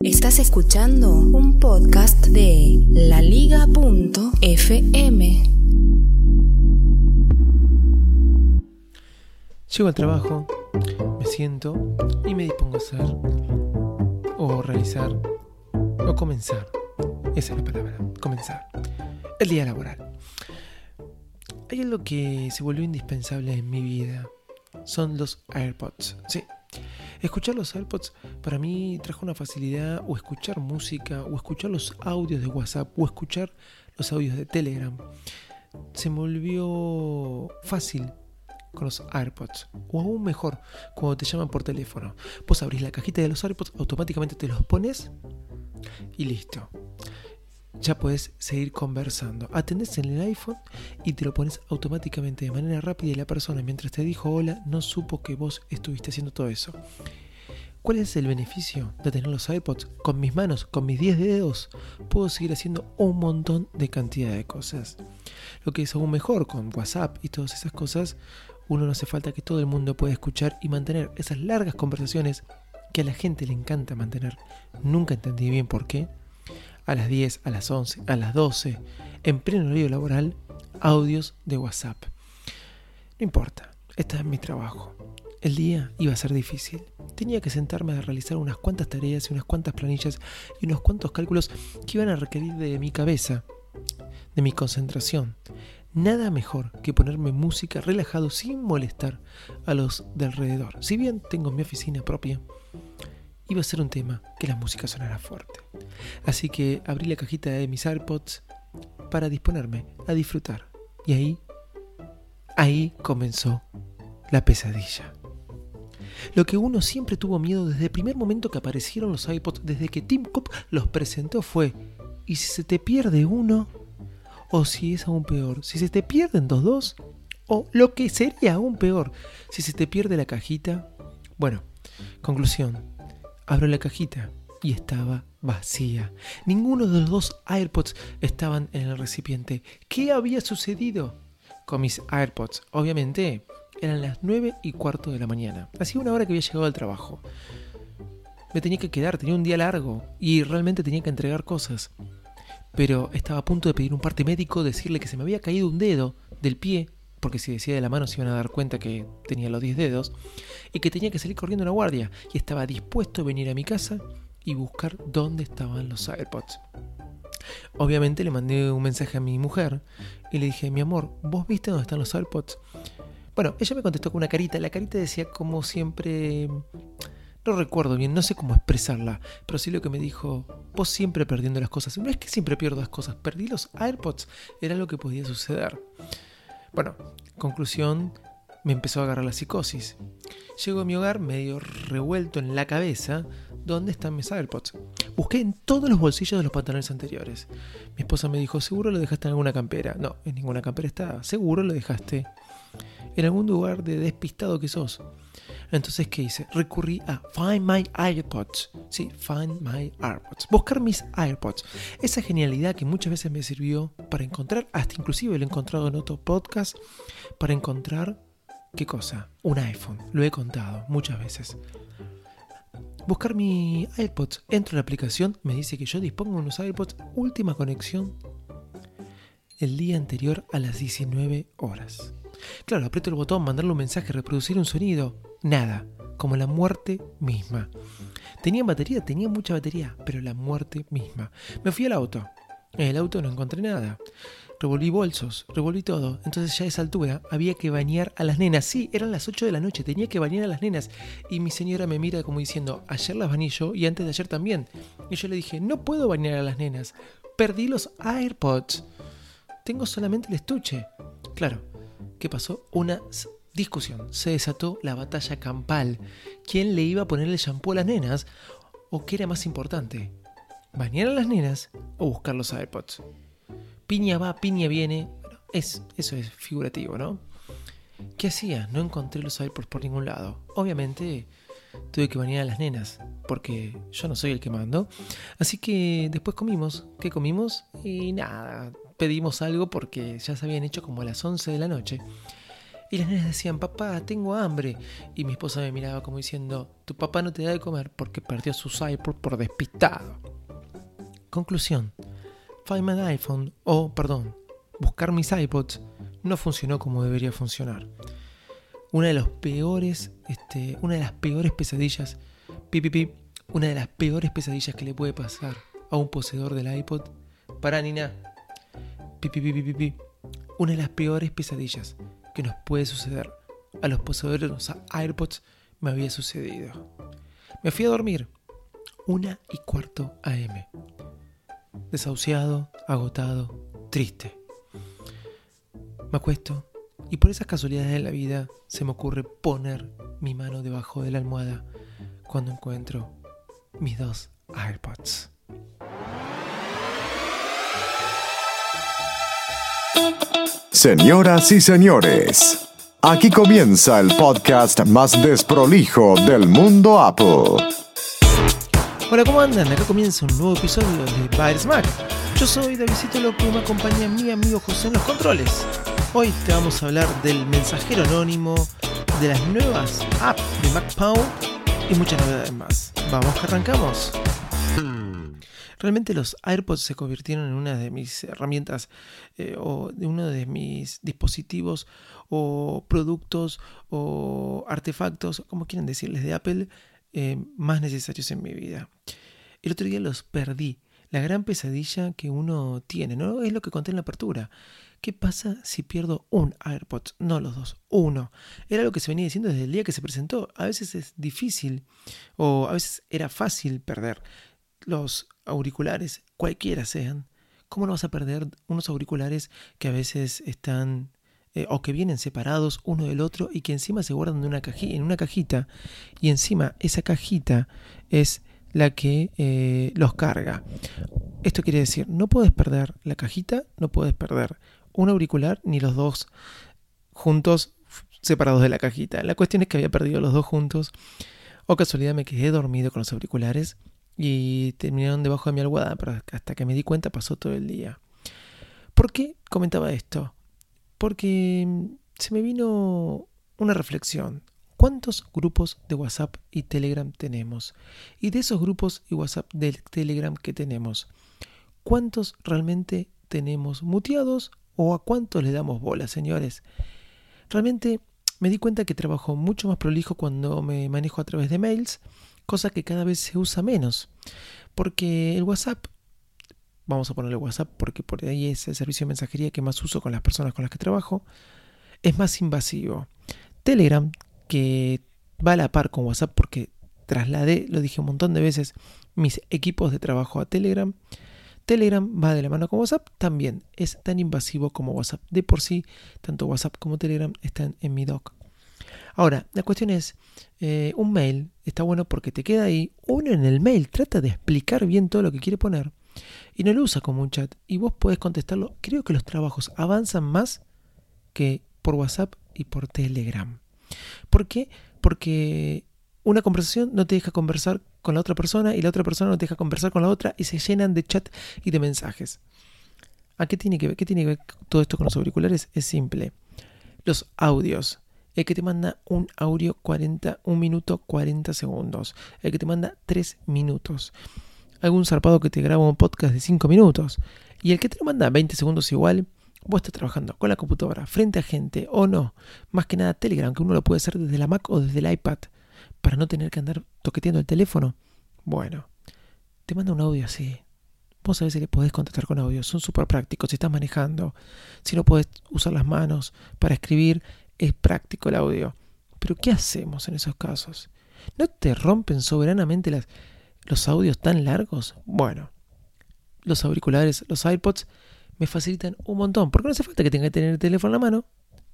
Estás escuchando un podcast de laliga.fm. Llego al trabajo, me siento y me dispongo a hacer o realizar o comenzar. Esa es la palabra, comenzar. El día laboral. Hay algo que se volvió indispensable en mi vida. Son los AirPods. Sí. Escuchar los AirPods para mí trajo una facilidad o escuchar música o escuchar los audios de WhatsApp o escuchar los audios de Telegram. Se me volvió fácil con los AirPods. O aún mejor, cuando te llaman por teléfono. Vos abrís la cajita de los AirPods, automáticamente te los pones y listo. Ya puedes seguir conversando. Atendés en el iPhone y te lo pones automáticamente de manera rápida y la persona mientras te dijo hola no supo que vos estuviste haciendo todo eso. ¿Cuál es el beneficio de tener los iPods? Con mis manos, con mis 10 dedos, puedo seguir haciendo un montón de cantidad de cosas. Lo que es aún mejor con WhatsApp y todas esas cosas, uno no hace falta que todo el mundo pueda escuchar y mantener esas largas conversaciones que a la gente le encanta mantener. Nunca entendí bien por qué. A las 10, a las 11, a las 12, en pleno horario laboral, audios de WhatsApp. No importa, este es mi trabajo. El día iba a ser difícil. Tenía que sentarme a realizar unas cuantas tareas y unas cuantas planillas y unos cuantos cálculos que iban a requerir de mi cabeza, de mi concentración. Nada mejor que ponerme música relajado sin molestar a los de alrededor. Si bien tengo mi oficina propia, iba a ser un tema que la música sonara fuerte. Así que abrí la cajita de mis AirPods para disponerme a disfrutar. Y ahí, ahí comenzó la pesadilla. Lo que uno siempre tuvo miedo desde el primer momento que aparecieron los iPods, desde que Tim Cook los presentó, fue, ¿y si se te pierde uno? O si es aún peor, si se te pierden dos dos, o lo que sería aún peor, si se te pierde la cajita. Bueno, conclusión, abro la cajita y estaba vacía. Ninguno de los dos AirPods estaban en el recipiente. ¿Qué había sucedido con mis AirPods? Obviamente, eran las 9 y cuarto de la mañana. Hacía una hora que había llegado al trabajo. Me tenía que quedar, tenía un día largo y realmente tenía que entregar cosas. Pero estaba a punto de pedir un parte médico, decirle que se me había caído un dedo del pie, porque si decía de la mano se iban a dar cuenta que tenía los 10 dedos, y que tenía que salir corriendo a la guardia. Y estaba dispuesto a venir a mi casa y buscar dónde estaban los AirPods. Obviamente le mandé un mensaje a mi mujer y le dije, mi amor, ¿vos viste dónde están los AirPods? Bueno, ella me contestó con una carita. La carita decía como siempre... No recuerdo bien, no sé cómo expresarla, pero sí lo que me dijo, vos siempre perdiendo las cosas. No es que siempre pierdo las cosas, perdí los AirPods, era lo que podía suceder. Bueno, conclusión, me empezó a agarrar la psicosis. Llego a mi hogar medio revuelto en la cabeza, ¿dónde están mis AirPods? Busqué en todos los bolsillos de los pantalones anteriores. Mi esposa me dijo, seguro lo dejaste en alguna campera. No, en ninguna campera está, seguro lo dejaste en algún lugar de despistado que sos. Entonces, ¿qué hice? Recurrí a Find My AirPods. Sí, Find My AirPods. Buscar mis AirPods. Esa genialidad que muchas veces me sirvió para encontrar, hasta inclusive lo he encontrado en otro podcast, para encontrar, ¿qué cosa? Un iPhone. Lo he contado muchas veces. Buscar mi AirPods. Entro en la aplicación, me dice que yo dispongo de unos AirPods última conexión el día anterior a las 19 horas. Claro, aprieto el botón, mandarle un mensaje, reproducir un sonido. Nada, como la muerte misma. Tenía batería, tenía mucha batería, pero la muerte misma. Me fui al auto. En el auto no encontré nada. Revolví bolsos, revolví todo. Entonces ya a esa altura había que bañar a las nenas. Sí, eran las 8 de la noche, tenía que bañar a las nenas. Y mi señora me mira como diciendo, ayer las bañé yo y antes de ayer también. Y yo le dije, no puedo bañar a las nenas. Perdí los AirPods. Tengo solamente el estuche. Claro, ¿qué pasó? Una discusión. Se desató la batalla campal. ¿Quién le iba a poner el shampoo a las nenas? o qué era más importante, bañar a las nenas o buscar los iPods. Piña va, piña viene. es, eso es figurativo, ¿no? ¿Qué hacía? No encontré los iPods por ningún lado. Obviamente tuve que bañar a las nenas, porque yo no soy el que mando. Así que después comimos. ¿Qué comimos? Y nada, pedimos algo porque ya se habían hecho como a las 11 de la noche. Y las nenas decían, papá, tengo hambre. Y mi esposa me miraba como diciendo, tu papá no te da de comer porque perdió sus iPods por despistado. Conclusión. Find my iPhone, o perdón, buscar mis iPods, no funcionó como debería funcionar. Una de los peores, este, una de las peores pesadillas, pi, una de las peores pesadillas que le puede pasar a un poseedor del iPod. Para Nina, una de las peores pesadillas que nos puede suceder a los poseedores de los AirPods me había sucedido. Me fui a dormir, una y cuarto AM. Desahuciado, agotado, triste. Me acuesto y por esas casualidades de la vida se me ocurre poner mi mano debajo de la almohada cuando encuentro mis dos AirPods. Señoras y señores, aquí comienza el podcast más desprolijo del mundo Apple. Hola, ¿cómo andan? Acá comienza un nuevo episodio de Bytes Mac. Yo soy Davidito Loco y me acompaña mi amigo José en los controles. Hoy te vamos a hablar del mensajero anónimo, de las nuevas apps de MacPound y muchas novedades más. Vamos que arrancamos. Realmente los AirPods se convirtieron en una de mis herramientas eh, o de uno de mis dispositivos o productos o artefactos, como quieren decirles, de Apple eh, más necesarios en mi vida. El otro día los perdí. La gran pesadilla que uno tiene, ¿no? Es lo que conté en la apertura. ¿Qué pasa si pierdo un AirPods? No los dos, uno. Era lo que se venía diciendo desde el día que se presentó. A veces es difícil o a veces era fácil perder los auriculares, cualquiera sean, ¿cómo no vas a perder unos auriculares que a veces están eh, o que vienen separados uno del otro y que encima se guardan en una, en una cajita y encima esa cajita es la que eh, los carga. Esto quiere decir, no puedes perder la cajita, no puedes perder un auricular ni los dos juntos separados de la cajita. La cuestión es que había perdido los dos juntos o casualidad me quedé dormido con los auriculares y terminaron debajo de mi almohada, pero hasta que me di cuenta pasó todo el día. ¿Por qué comentaba esto? Porque mm, se me vino una reflexión. ¿Cuántos grupos de WhatsApp y Telegram tenemos? Y de esos grupos y WhatsApp de Telegram que tenemos, ¿cuántos realmente tenemos muteados o a cuántos le damos bola, señores? Realmente me di cuenta que trabajo mucho más prolijo cuando me manejo a través de mails cosa que cada vez se usa menos. Porque el WhatsApp, vamos a ponerle WhatsApp porque por ahí es el servicio de mensajería que más uso con las personas con las que trabajo, es más invasivo. Telegram, que va a la par con WhatsApp porque trasladé, lo dije un montón de veces, mis equipos de trabajo a Telegram. Telegram va de la mano con WhatsApp, también es tan invasivo como WhatsApp. De por sí, tanto WhatsApp como Telegram están en mi doc. Ahora, la cuestión es, eh, un mail está bueno porque te queda ahí, uno en el mail trata de explicar bien todo lo que quiere poner y no lo usa como un chat y vos podés contestarlo. Creo que los trabajos avanzan más que por WhatsApp y por Telegram. ¿Por qué? Porque una conversación no te deja conversar con la otra persona y la otra persona no te deja conversar con la otra y se llenan de chat y de mensajes. ¿A qué tiene que ver? ¿Qué tiene que ver todo esto con los auriculares? Es simple. Los audios el que te manda un audio 40, un minuto 40 segundos, el que te manda 3 minutos, algún zarpado que te graba un podcast de 5 minutos, y el que te lo manda 20 segundos igual, vos estás trabajando con la computadora, frente a gente o no, más que nada Telegram, que uno lo puede hacer desde la Mac o desde el iPad, para no tener que andar toqueteando el teléfono. Bueno, te manda un audio así. Vos sabés que podés contestar con audio, son súper prácticos si estás manejando, si no podés usar las manos para escribir, es práctico el audio. Pero ¿qué hacemos en esos casos? ¿No te rompen soberanamente los audios tan largos? Bueno, los auriculares, los iPods, me facilitan un montón. Porque no hace falta que tenga que tener el teléfono en la mano.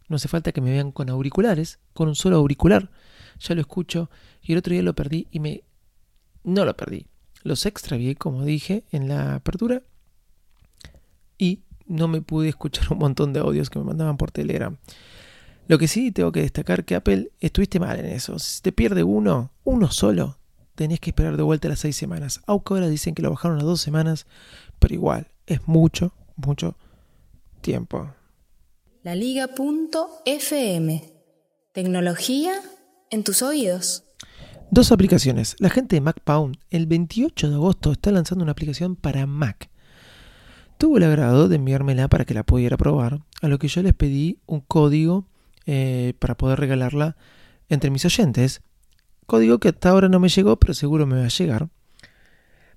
No hace falta que me vean con auriculares, con un solo auricular. Ya lo escucho. Y el otro día lo perdí y me... No lo perdí. los extravié, como dije en la apertura, y no me pude escuchar un montón de audios que me mandaban por Telegram. Lo que sí tengo que destacar que Apple estuviste mal en eso. Si te pierde uno, uno solo, tenés que esperar de vuelta las seis semanas. Aunque ahora dicen que lo bajaron a dos semanas, pero igual, es mucho, mucho tiempo. La Liga.fm. Tecnología en tus oídos. Dos aplicaciones. La gente de MacPound el 28 de agosto está lanzando una aplicación para Mac. Tuvo el agrado de enviármela para que la pudiera probar, a lo que yo les pedí un código eh, para poder regalarla entre mis oyentes. Código que hasta ahora no me llegó, pero seguro me va a llegar.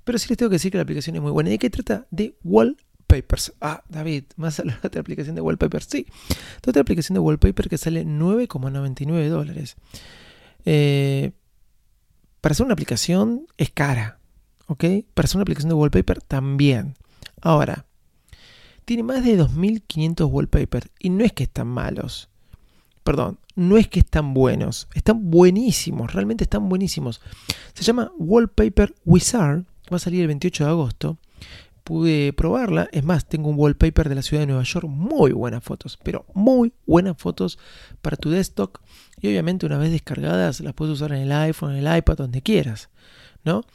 Pero sí les tengo que decir que la aplicación es muy buena. ¿Y de qué trata? De wallpapers. Ah, David, más a la otra aplicación de wallpapers. Sí, otra aplicación de wallpaper que sale 9,99 dólares. Eh, para hacer una aplicación es cara. ¿Ok? Para hacer una aplicación de wallpaper también. Ahora, tiene más de 2500 wallpapers y no es que están malos perdón, no es que están buenos, están buenísimos, realmente están buenísimos. Se llama Wallpaper Wizard, va a salir el 28 de agosto. Pude probarla, es más, tengo un wallpaper de la ciudad de Nueva York, muy buenas fotos, pero muy buenas fotos para tu desktop y obviamente una vez descargadas las puedes usar en el iPhone, en el iPad, donde quieras, ¿no?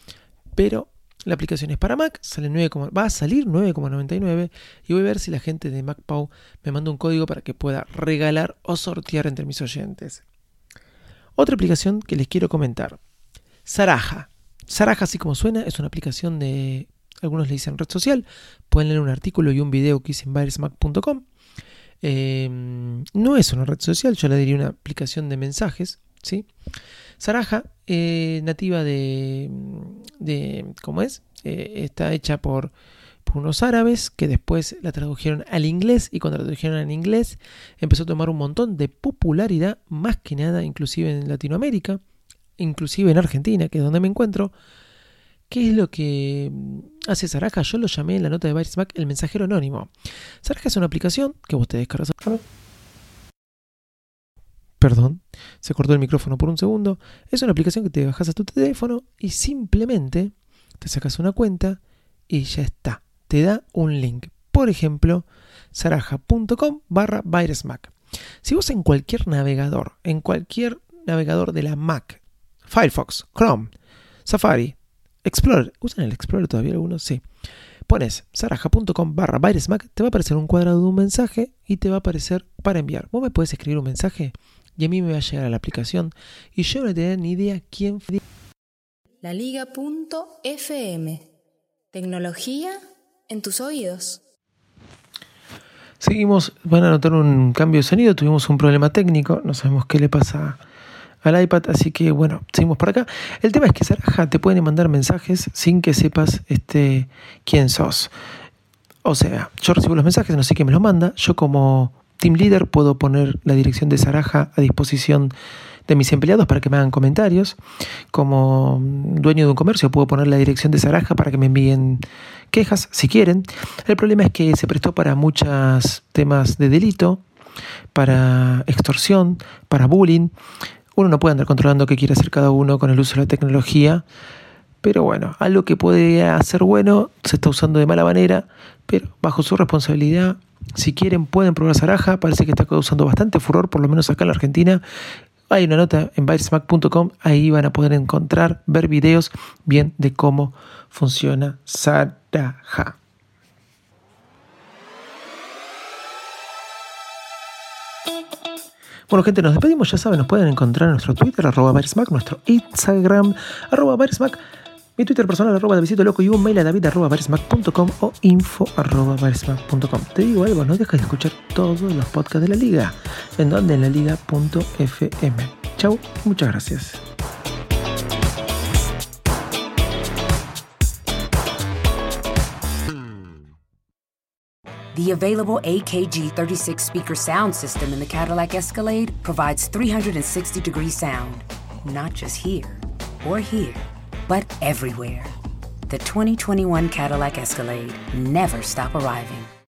Pero la aplicación es para Mac, sale 9, va a salir 9,99 y voy a ver si la gente de MacPau me manda un código para que pueda regalar o sortear entre mis oyentes. Otra aplicación que les quiero comentar, Saraja. Saraja, así como suena, es una aplicación de, algunos le dicen red social, pueden leer un artículo y un video que hice en virusmac.com. Em, no es una red social, yo le diría una aplicación de mensajes, ¿sí? Saraja, eh, nativa de, de, ¿cómo es? Eh, está hecha por, por, unos árabes que después la tradujeron al inglés y cuando la tradujeron al inglés empezó a tomar un montón de popularidad, más que nada inclusive en Latinoamérica, inclusive en Argentina, que es donde me encuentro. ¿Qué es lo que hace Saraja? Yo lo llamé en la nota de Mac el mensajero anónimo. Saraja es una aplicación que vos te descargas. Perdón, se cortó el micrófono por un segundo. Es una aplicación que te bajas a tu teléfono y simplemente te sacas una cuenta y ya está. Te da un link. Por ejemplo, saraja.com barra VirusMac. Si vos en cualquier navegador, en cualquier navegador de la Mac, Firefox, Chrome, Safari, Explorer, ¿usan el Explorer todavía algunos? Sí. Pones saraja.com barra VirusMac, te va a aparecer un cuadrado de un mensaje y te va a aparecer para enviar. Vos me puedes escribir un mensaje y a mí me va a llegar a la aplicación y yo no tenía ni idea quién fue. La Liga.fm. Tecnología en tus oídos. Seguimos, van a notar un cambio de sonido, tuvimos un problema técnico, no sabemos qué le pasa al iPad, así que bueno, seguimos por acá. El tema es que Saraja te pueden mandar mensajes sin que sepas este, quién sos. O sea, yo recibo los mensajes, no sé quién me los manda, yo como Team Leader puedo poner la dirección de Saraja a disposición de mis empleados para que me hagan comentarios. Como dueño de un comercio puedo poner la dirección de Saraja para que me envíen quejas si quieren. El problema es que se prestó para muchos temas de delito, para extorsión, para bullying. Uno no puede andar controlando qué quiere hacer cada uno con el uso de la tecnología. Pero bueno, algo que puede hacer bueno se está usando de mala manera, pero bajo su responsabilidad si quieren, pueden probar Saraja. Parece que está causando bastante furor, por lo menos acá en la Argentina. Hay una nota en bytesmac.com. Ahí van a poder encontrar, ver videos bien de cómo funciona Saraja. Bueno, gente, nos despedimos. Ya saben, nos pueden encontrar en nuestro Twitter, arroba nuestro Instagram, arroba mi Twitter personal arroba Davidito Loco y un mail a david arroba o info arroba Te digo algo, no dejes de escuchar todos los podcasts de la liga. ¿En donde? En la liga.fm. Chau, muchas gracias. The available AKG 36 speaker sound system in the Cadillac Escalade provides 360 degree sound, not just here or here but everywhere. The 2021 Cadillac Escalade never stop arriving.